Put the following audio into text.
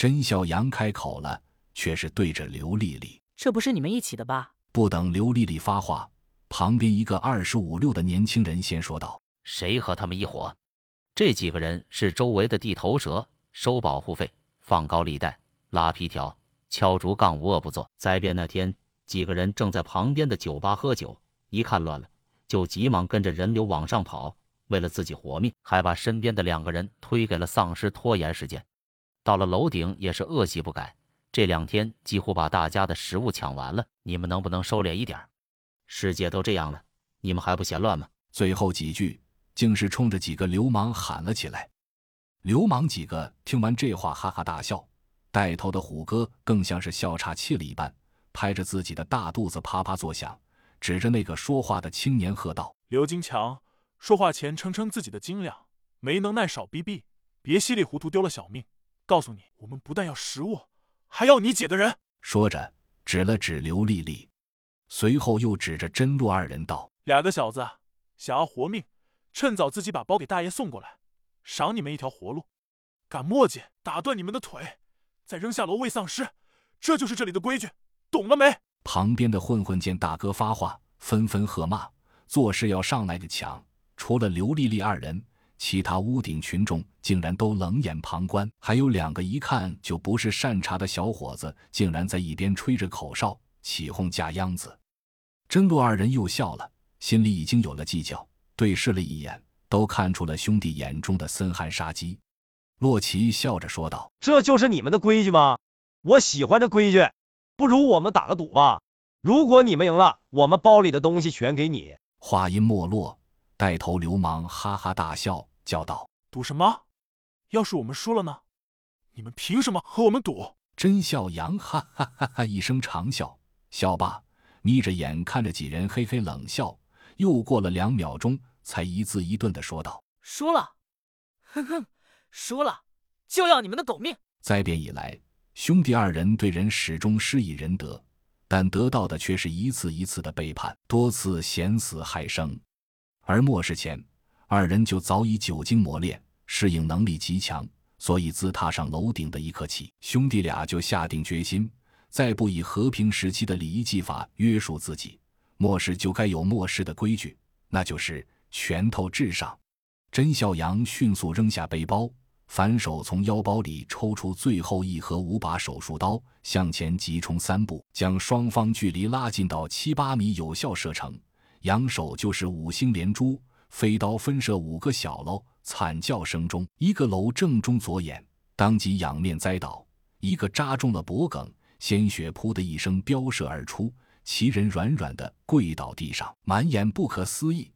甄小阳开口了，却是对着刘丽丽。这不是你们一起的吧？不等刘丽丽发话，旁边一个二十五六的年轻人先说道：“谁和他们一伙？这几个人是周围的地头蛇，收保护费，放高利贷，拉皮条，敲竹杠，无恶不作。灾变那天，几个人正在旁边的酒吧喝酒，一看乱了，就急忙跟着人流往上跑。为了自己活命，还把身边的两个人推给了丧尸拖延时间。到了楼顶，也是恶习不改。这两天几乎把大家的食物抢完了。你们能不能收敛一点？世界都这样了，你们还不嫌乱吗？最后几句竟是冲着几个流氓喊了起来。流氓几个听完这话，哈哈大笑。带头的虎哥更像是笑岔气了一般，拍着自己的大肚子啪啪作响，指着那个说话的青年喝道：“刘金强。”说话前称称自己的斤两，没能耐少逼逼，别稀里糊涂丢了小命。告诉你，我们不但要食物，还要你姐的人。说着，指了指刘丽丽，随后又指着甄洛二人道：“俩个小子想要活命，趁早自己把包给大爷送过来，赏你们一条活路。敢墨迹，打断你们的腿，再扔下楼喂丧尸，这就是这里的规矩，懂了没？”旁边的混混见大哥发话，纷纷喝骂，做事要上来的抢。除了刘丽丽二人，其他屋顶群众竟然都冷眼旁观。还有两个一看就不是善茬的小伙子，竟然在一边吹着口哨起哄架秧子。真洛二人又笑了，心里已经有了计较，对视了一眼，都看出了兄弟眼中的森寒杀机。洛奇笑着说道：“这就是你们的规矩吗？我喜欢这规矩。不如我们打个赌吧，如果你们赢了，我们包里的东西全给你。”话音没落。带头流氓哈哈大笑，叫道：“赌什么？要是我们输了呢？你们凭什么和我们赌？”甄笑阳哈哈哈哈一声长笑，笑罢，眯着眼看着几人，嘿嘿冷笑。又过了两秒钟，才一字一顿的说道：“输了，哼哼，输了就要你们的狗命！”灾变以来，兄弟二人对人始终施以仁德，但得到的却是一次一次的背叛，多次险死害生。而末世前，二人就早已久经磨练，适应能力极强，所以自踏上楼顶的一刻起，兄弟俩就下定决心，再不以和平时期的礼仪技法约束自己，末世就该有末世的规矩，那就是拳头至上。甄孝阳迅速扔下背包，反手从腰包里抽出最后一盒五把手术刀，向前急冲三步，将双方距离拉近到七八米，有效射程。扬手就是五星连珠，飞刀分射五个小楼。惨叫声中，一个楼正中左眼，当即仰面栽倒；一个扎中了脖颈，鲜血噗的一声飙射而出，其人软软的跪倒地上，满眼不可思议。